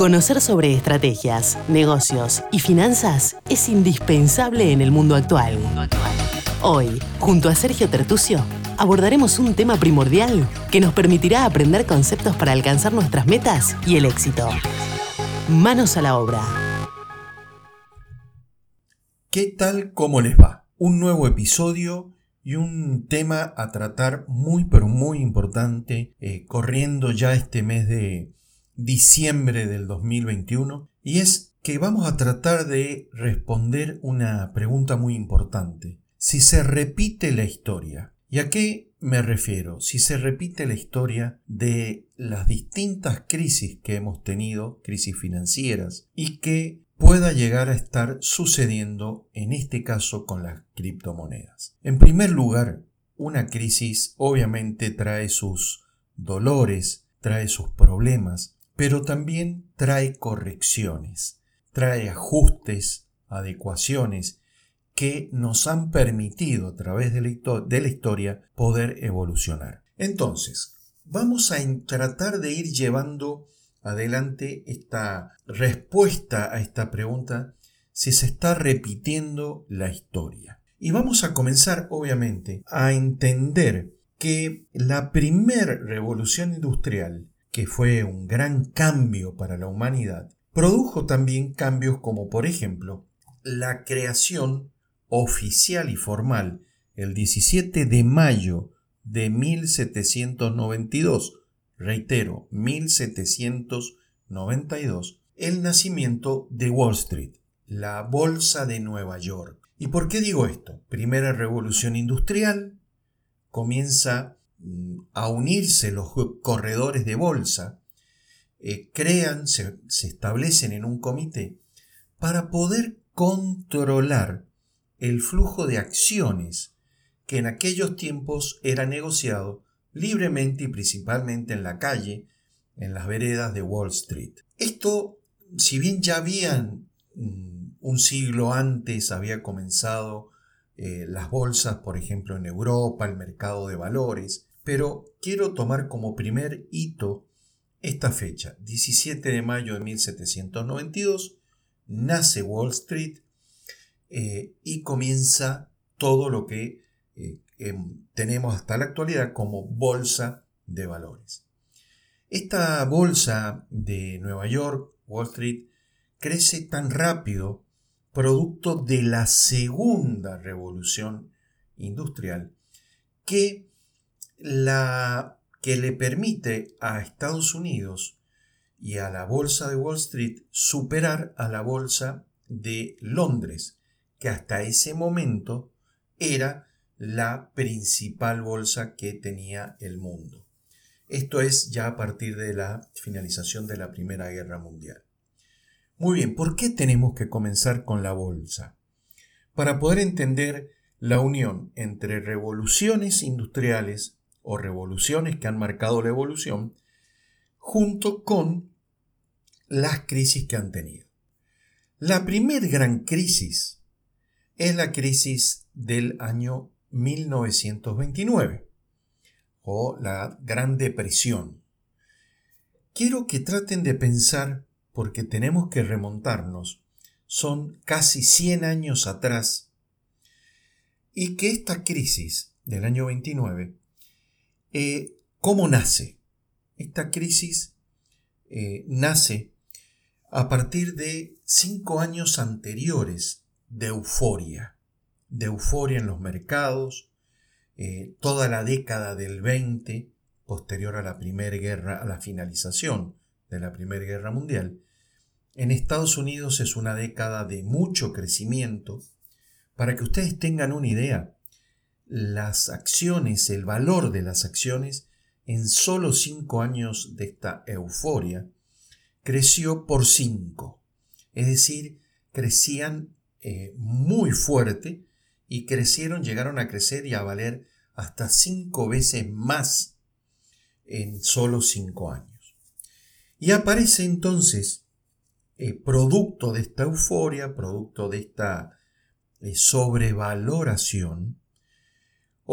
Conocer sobre estrategias, negocios y finanzas es indispensable en el mundo actual. Hoy, junto a Sergio Tertucio, abordaremos un tema primordial que nos permitirá aprender conceptos para alcanzar nuestras metas y el éxito. Manos a la obra. ¿Qué tal? ¿Cómo les va? Un nuevo episodio y un tema a tratar muy pero muy importante eh, corriendo ya este mes de diciembre del 2021 y es que vamos a tratar de responder una pregunta muy importante. Si se repite la historia, ¿y a qué me refiero? Si se repite la historia de las distintas crisis que hemos tenido, crisis financieras, y que pueda llegar a estar sucediendo en este caso con las criptomonedas. En primer lugar, una crisis obviamente trae sus dolores, trae sus problemas, pero también trae correcciones, trae ajustes, adecuaciones que nos han permitido a través de la, historia poder evolucionar. Entonces, vamos a tratar de ir llevando adelante esta respuesta a esta pregunta si se está repitiendo la historia. Y vamos a comenzar, obviamente, a entender que la primer revolución industrial que fue un gran cambio para la humanidad, produjo también cambios como por ejemplo la creación oficial y formal el 17 de mayo de 1792, reitero, 1792, el nacimiento de Wall Street, la Bolsa de Nueva York. ¿Y por qué digo esto? Primera revolución industrial, comienza a unirse los corredores de bolsa, eh, crean, se, se establecen en un comité para poder controlar el flujo de acciones que en aquellos tiempos era negociado libremente y principalmente en la calle, en las veredas de Wall Street. Esto, si bien ya habían mm, un siglo antes había comenzado eh, las bolsas, por ejemplo, en Europa, el mercado de valores, pero quiero tomar como primer hito esta fecha, 17 de mayo de 1792, nace Wall Street eh, y comienza todo lo que eh, em, tenemos hasta la actualidad como bolsa de valores. Esta bolsa de Nueva York, Wall Street, crece tan rápido producto de la segunda revolución industrial que la que le permite a Estados Unidos y a la bolsa de Wall Street superar a la bolsa de Londres, que hasta ese momento era la principal bolsa que tenía el mundo. Esto es ya a partir de la finalización de la Primera Guerra Mundial. Muy bien, ¿por qué tenemos que comenzar con la bolsa? Para poder entender la unión entre revoluciones industriales o revoluciones que han marcado la evolución, junto con las crisis que han tenido. La primer gran crisis es la crisis del año 1929 o la Gran Depresión. Quiero que traten de pensar, porque tenemos que remontarnos, son casi 100 años atrás, y que esta crisis del año 29 eh, ¿Cómo nace? Esta crisis eh, nace a partir de cinco años anteriores de euforia, de euforia en los mercados, eh, toda la década del 20, posterior a la primera guerra, a la finalización de la Primera Guerra Mundial, en Estados Unidos es una década de mucho crecimiento. Para que ustedes tengan una idea, las acciones, el valor de las acciones, en solo cinco años de esta euforia, creció por cinco. Es decir, crecían eh, muy fuerte y crecieron, llegaron a crecer y a valer hasta cinco veces más en solo cinco años. Y aparece entonces, eh, producto de esta euforia, producto de esta eh, sobrevaloración,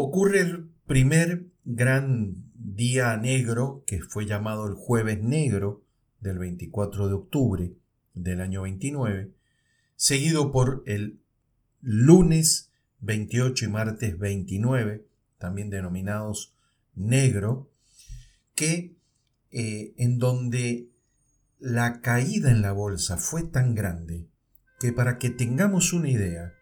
ocurre el primer gran día negro, que fue llamado el jueves negro del 24 de octubre del año 29, seguido por el lunes 28 y martes 29, también denominados negro, que eh, en donde la caída en la bolsa fue tan grande que para que tengamos una idea,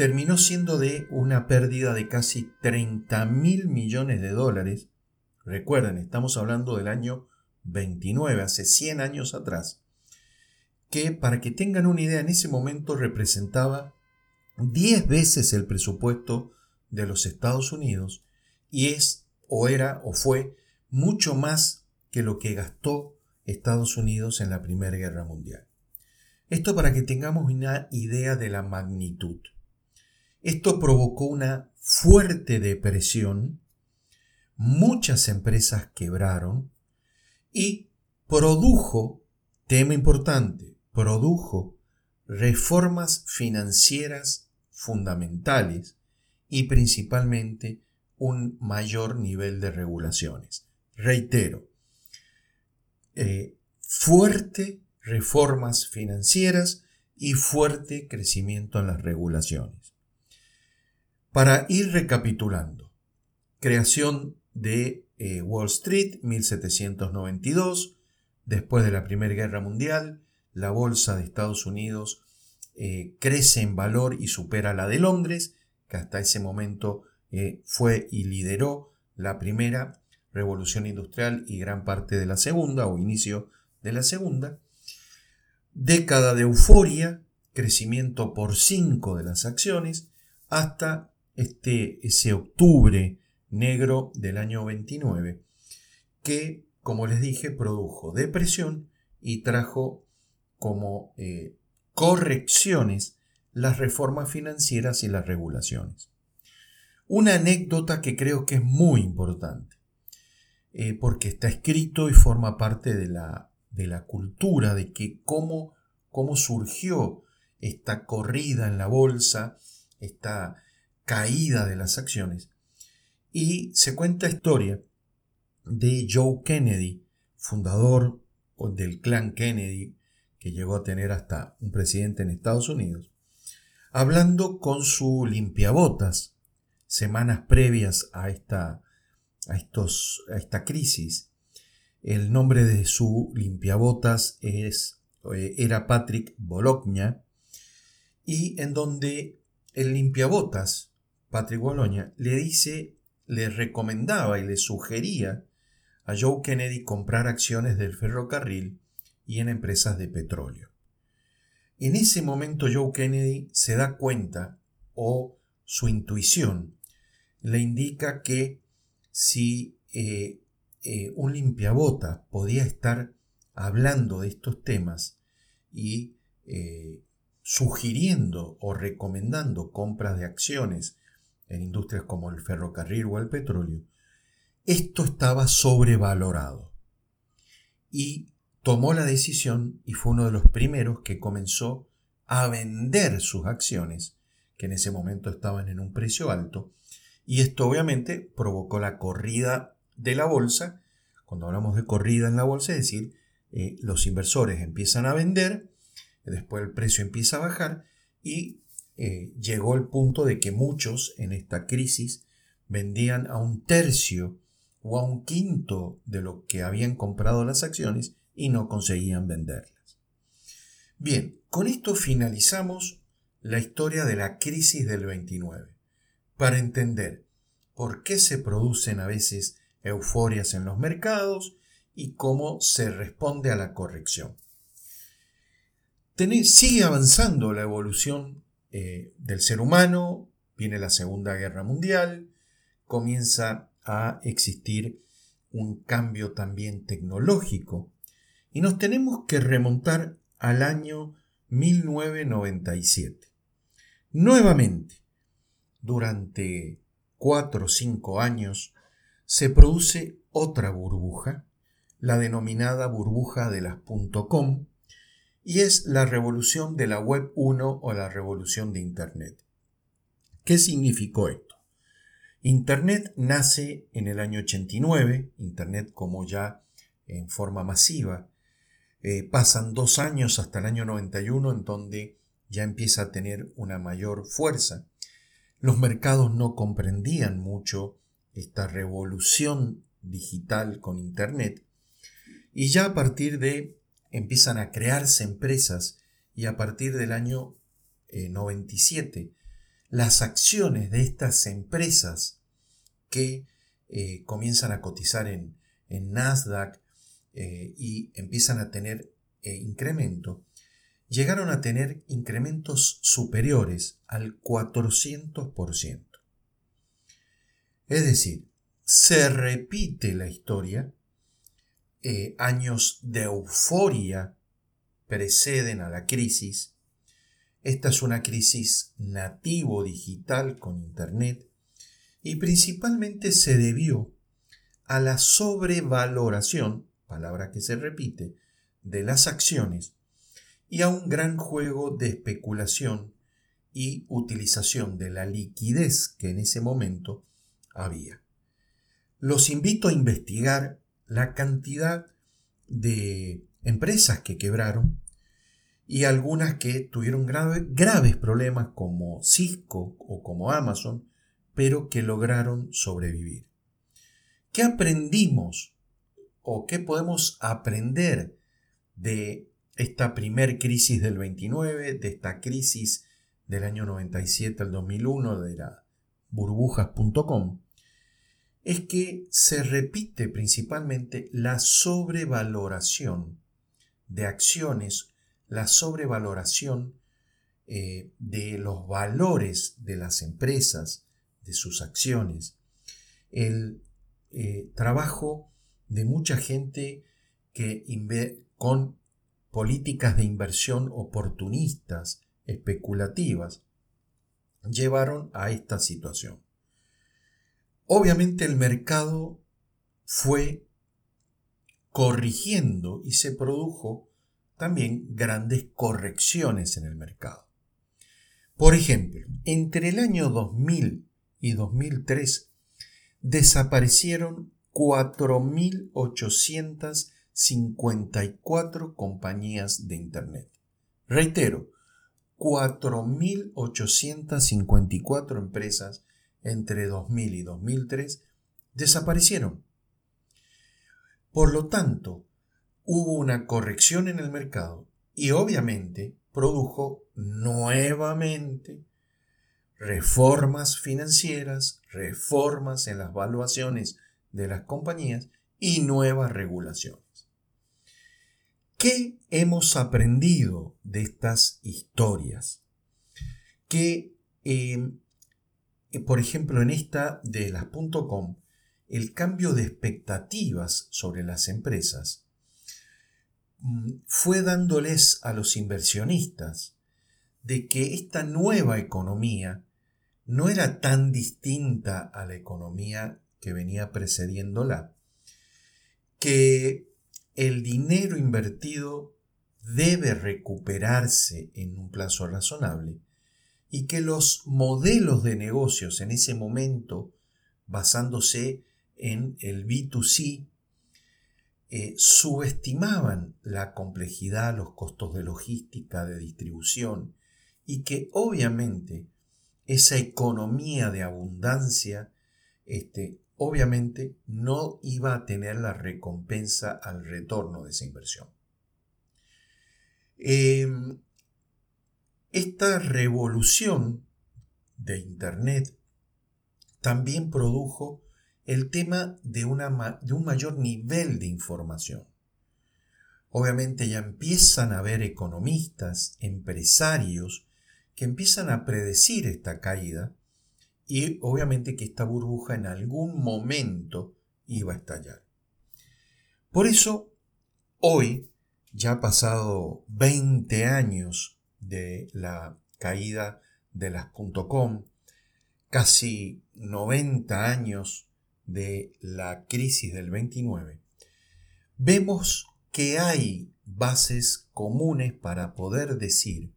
terminó siendo de una pérdida de casi 30 mil millones de dólares. Recuerden, estamos hablando del año 29, hace 100 años atrás, que para que tengan una idea, en ese momento representaba 10 veces el presupuesto de los Estados Unidos y es o era o fue mucho más que lo que gastó Estados Unidos en la Primera Guerra Mundial. Esto para que tengamos una idea de la magnitud. Esto provocó una fuerte depresión, muchas empresas quebraron y produjo, tema importante, produjo reformas financieras fundamentales y principalmente un mayor nivel de regulaciones. Reitero, eh, fuerte reformas financieras y fuerte crecimiento en las regulaciones. Para ir recapitulando, creación de eh, Wall Street 1792, después de la Primera Guerra Mundial, la bolsa de Estados Unidos eh, crece en valor y supera la de Londres, que hasta ese momento eh, fue y lideró la primera revolución industrial y gran parte de la segunda o inicio de la segunda. Década de euforia, crecimiento por 5 de las acciones, hasta este, ese octubre negro del año 29, que, como les dije, produjo depresión y trajo como eh, correcciones las reformas financieras y las regulaciones. Una anécdota que creo que es muy importante, eh, porque está escrito y forma parte de la, de la cultura, de que cómo, cómo surgió esta corrida en la bolsa, esta caída de las acciones. Y se cuenta historia de Joe Kennedy, fundador del clan Kennedy, que llegó a tener hasta un presidente en Estados Unidos, hablando con su limpiabotas semanas previas a esta, a estos, a esta crisis. El nombre de su limpiabotas es, eh, era Patrick Bologna y en donde el limpiabotas, Patrick Bologna, le dice, le recomendaba y le sugería a Joe Kennedy comprar acciones del ferrocarril y en empresas de petróleo. En ese momento Joe Kennedy se da cuenta o su intuición le indica que si eh, eh, un limpiabota podía estar hablando de estos temas y eh, sugiriendo o recomendando compras de acciones en industrias como el ferrocarril o el petróleo, esto estaba sobrevalorado. Y tomó la decisión y fue uno de los primeros que comenzó a vender sus acciones, que en ese momento estaban en un precio alto, y esto obviamente provocó la corrida de la bolsa. Cuando hablamos de corrida en la bolsa, es decir, eh, los inversores empiezan a vender, después el precio empieza a bajar y eh, llegó el punto de que muchos en esta crisis vendían a un tercio o a un quinto de lo que habían comprado las acciones y no conseguían venderlas. Bien, con esto finalizamos la historia de la crisis del 29, para entender por qué se producen a veces euforias en los mercados y cómo se responde a la corrección. sigue avanzando la evolución eh, del ser humano, viene la Segunda Guerra Mundial, comienza a existir un cambio también tecnológico y nos tenemos que remontar al año 1997. Nuevamente, durante cuatro o cinco años, se produce otra burbuja, la denominada burbuja de las .com, y es la revolución de la Web 1 o la revolución de Internet. ¿Qué significó esto? Internet nace en el año 89, Internet como ya en forma masiva, Eh, pasan dos años hasta el año 91 en donde ya empieza a tener una mayor fuerza. Los mercados no comprendían mucho esta revolución digital con Internet y ya a partir de empiezan a crearse empresas y a partir del año 97 eh, las acciones de estas empresas que eh, comienzan a cotizar en, Nasdaq eh, y empiezan a tener incremento, llegaron a tener incrementos superiores al 400%. Es decir, se repite la historia, años de euforia preceden a la crisis. Esta es una crisis nativo digital con Internet y principalmente se debió a la sobrevaloración, palabra que se repite, de las acciones y a un gran juego de especulación y utilización de la liquidez que en ese momento había. Los invito a investigar la cantidad de empresas que quebraron y algunas que tuvieron graves problemas como Cisco o como Amazon, pero que lograron sobrevivir. ¿Qué aprendimos o qué podemos aprender de esta primer crisis del 29, de esta crisis del año 97 al 2001 de la burbujas.com? Es que se repite principalmente la sobrevaloración de acciones, la sobrevaloración eh, de los valores de las empresas, de sus acciones, el eh, trabajo de mucha gente que con políticas de inversión oportunistas, especulativas, llevaron a esta situación. Obviamente el mercado fue corrigiendo y se produjo también grandes correcciones en el mercado. Por ejemplo, entre el año 2000 y 2003 desaparecieron 4.854 compañías de Internet. Reitero, 4.854 empresas entre 2000 y 2003 desaparecieron. Por lo tanto, hubo una corrección en el mercado y obviamente produjo nuevamente reformas financieras, reformas en las valuaciones de las compañías y nuevas regulaciones. ¿Qué hemos aprendido de estas historias? Que, eh, por ejemplo, en esta de las .com, el cambio de expectativas sobre las empresas mm, fue dándoles a los inversionistas de que esta nueva economía no era tan distinta a la economía que venía precediéndola, que el dinero invertido debe recuperarse en un plazo razonable y que los modelos de negocios en ese momento, basándose en el B2C eh, subestimaban la complejidad, los costos de logística, de distribución, y que obviamente esa economía de abundancia, este, obviamente no iba a tener la recompensa al retorno de esa inversión. Em, esta revolución de Internet también produjo el tema de, un mayor nivel de información. Obviamente ya empiezan a haber economistas, empresarios, que empiezan a predecir esta caída y obviamente que esta burbuja en algún momento iba a estallar. Por eso, hoy, ya ha pasado 20 años de la caída de las .com, casi 90 años de la crisis del 29, vemos que hay bases comunes para poder decir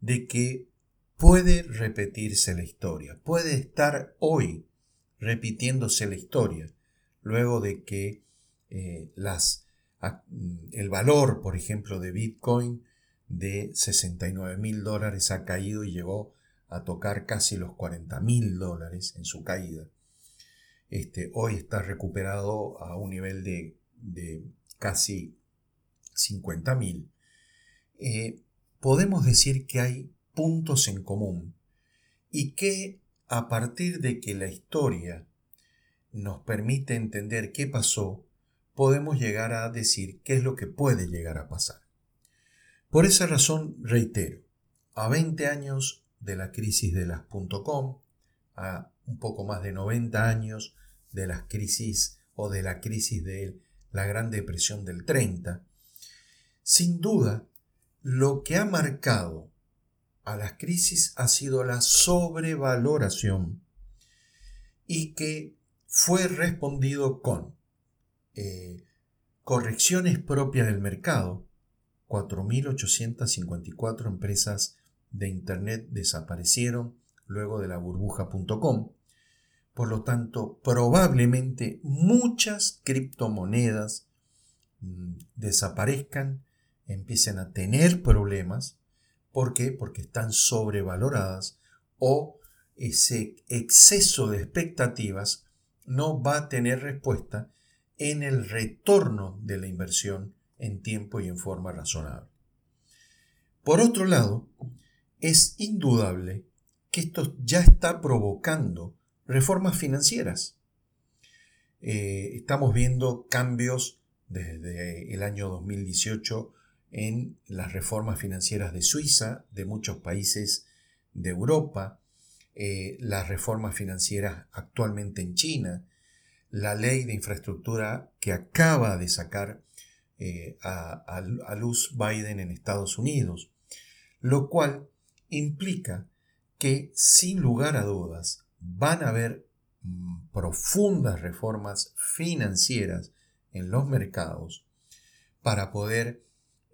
de que puede repetirse la historia, puede estar hoy repitiéndose la historia, luego de que eh, las el valor, por ejemplo, de Bitcoin de 69 mil dólares ha caído y llegó a tocar casi los 40 mil dólares en su caída. Este, hoy está recuperado a un nivel de, casi 50 mil. Eh, podemos decir que hay puntos en común y que a partir de que la historia nos permite entender qué pasó, podemos llegar a decir qué es lo que puede llegar a pasar. Por esa razón, reitero, a 20 años de la crisis de las .com, a un poco más de 90 años de las crisis o de la crisis de la Gran Depresión del 30, sin duda, lo que ha marcado a las crisis ha sido la sobrevaloración y que fue respondido con eh, correcciones propias del mercado, 4.854 empresas de Internet desaparecieron luego de la burbuja.com. Por lo tanto, probablemente muchas criptomonedas mm, desaparezcan, empiecen a tener problemas. ¿Por qué? Porque están sobrevaloradas o ese exceso de expectativas no va a tener respuesta en el retorno de la inversión en tiempo y en forma razonable. Por otro lado, es indudable que esto ya está provocando reformas financieras. Eh, estamos viendo cambios desde el año 2018 en las reformas financieras de Suiza, de muchos países de Europa, eh, las reformas financieras actualmente en China, la ley de infraestructura que acaba de sacar eh, a, luz Biden en Estados Unidos, lo cual implica que sin lugar a dudas van a haber mm, profundas reformas financieras en los mercados para poder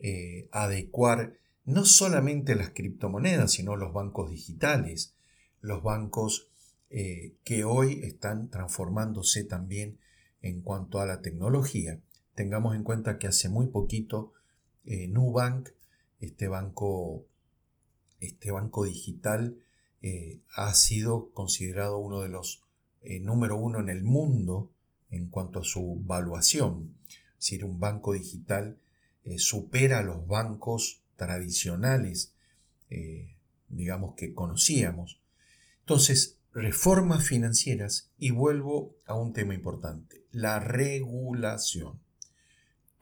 eh, adecuar no solamente las criptomonedas, sino los bancos digitales, los bancos eh, que hoy están transformándose también en cuanto a la tecnología. Tengamos en cuenta que hace muy poquito eh, Nubank, este banco, este banco digital, eh, ha sido considerado uno de los eh, número uno en el mundo en cuanto a su valuación. Es decir, un banco digital supera a los bancos tradicionales, digamos que conocíamos. Entonces, reformas financieras y vuelvo a un tema importante, la regulación.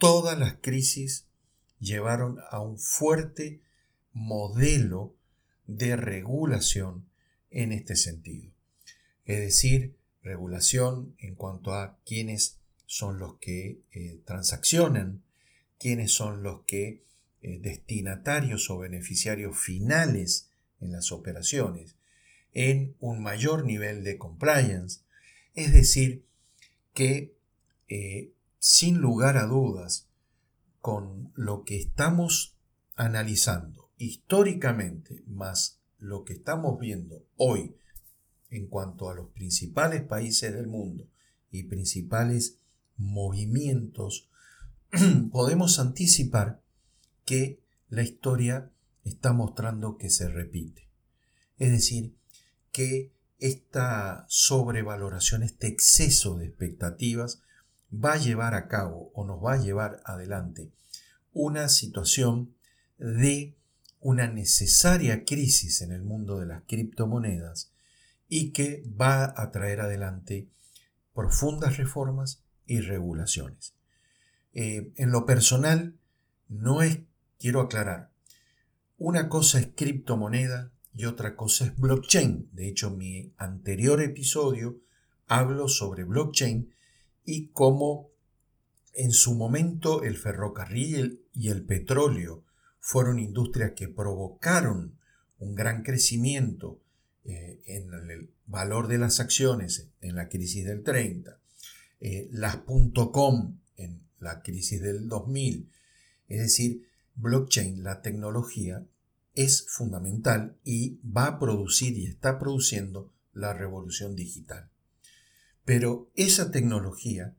Todas las crisis llevaron a un fuerte modelo de regulación en este sentido. Es decir, regulación en cuanto a quiénes son los que eh, transaccionan, quiénes son los que eh, destinatarios o beneficiarios finales en las operaciones, en un mayor nivel de compliance. Es decir, que eh, sin lugar a dudas, con lo que estamos analizando históricamente, más lo que estamos viendo hoy en cuanto a los principales países del mundo y principales movimientos, podemos anticipar que la historia está mostrando que se repite. Es decir, que esta sobrevaloración, este exceso de expectativas, va a llevar a cabo o nos va a llevar adelante una situación de una necesaria crisis en el mundo de las criptomonedas y que va a traer adelante profundas reformas y regulaciones. Eh, en lo personal, no es, quiero aclarar, una cosa es criptomoneda y otra cosa es blockchain. De hecho, mi anterior episodio hablo sobre blockchain y cómo en su momento el ferrocarril y el petróleo fueron industrias que provocaron un gran crecimiento eh, en el valor de las acciones en la crisis del 30, eh, las .com en la crisis del 2000. Es decir, blockchain, la tecnología, es fundamental y va a producir y está produciendo la revolución digital. Pero esa tecnología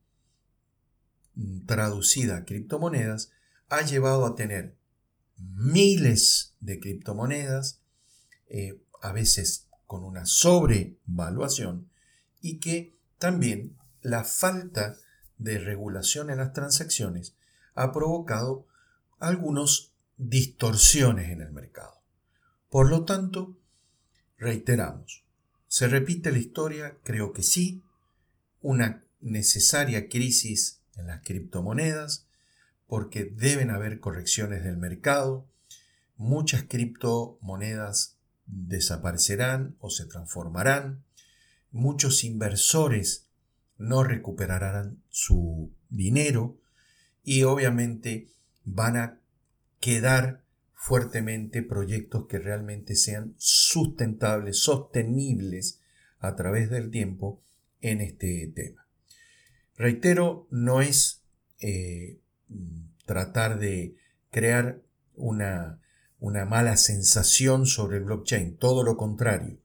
mm, traducida a criptomonedas ha llevado a tener miles de criptomonedas, eh, a veces con una sobrevaluación, y que también la falta de regulación en las transacciones ha provocado algunas distorsiones en el mercado. Por lo tanto, reiteramos, ¿se repite la historia? Creo que sí, una necesaria crisis en las criptomonedas, porque deben haber correcciones del mercado, muchas criptomonedas desaparecerán o se transformarán, muchos inversores no recuperarán su dinero y obviamente van a quedar fuertemente proyectos que realmente sean sustentables, sostenibles a través del tiempo en este tema. Reitero, no es eh, tratar de crear una, una mala sensación sobre el blockchain, todo lo contrario.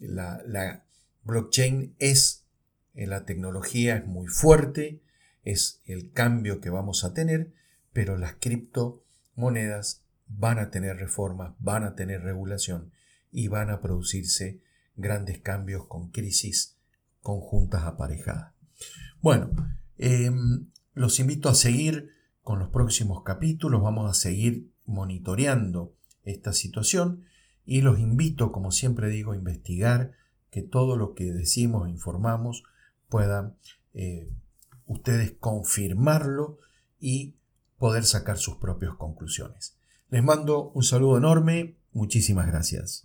La, la blockchain es, en la tecnología es muy fuerte, es el cambio que vamos a tener, pero las criptomonedas van a tener reformas, van a tener regulación y van a producirse grandes cambios con crisis conjuntas aparejadas. Bueno, em, los invito a seguir con los próximos capítulos, vamos a seguir monitoreando esta situación y los invito, como siempre digo, a investigar que todo lo que decimos e informamos puedan eh, ustedes confirmarlo y poder sacar sus propias conclusiones. Les mando un saludo enorme, muchísimas gracias.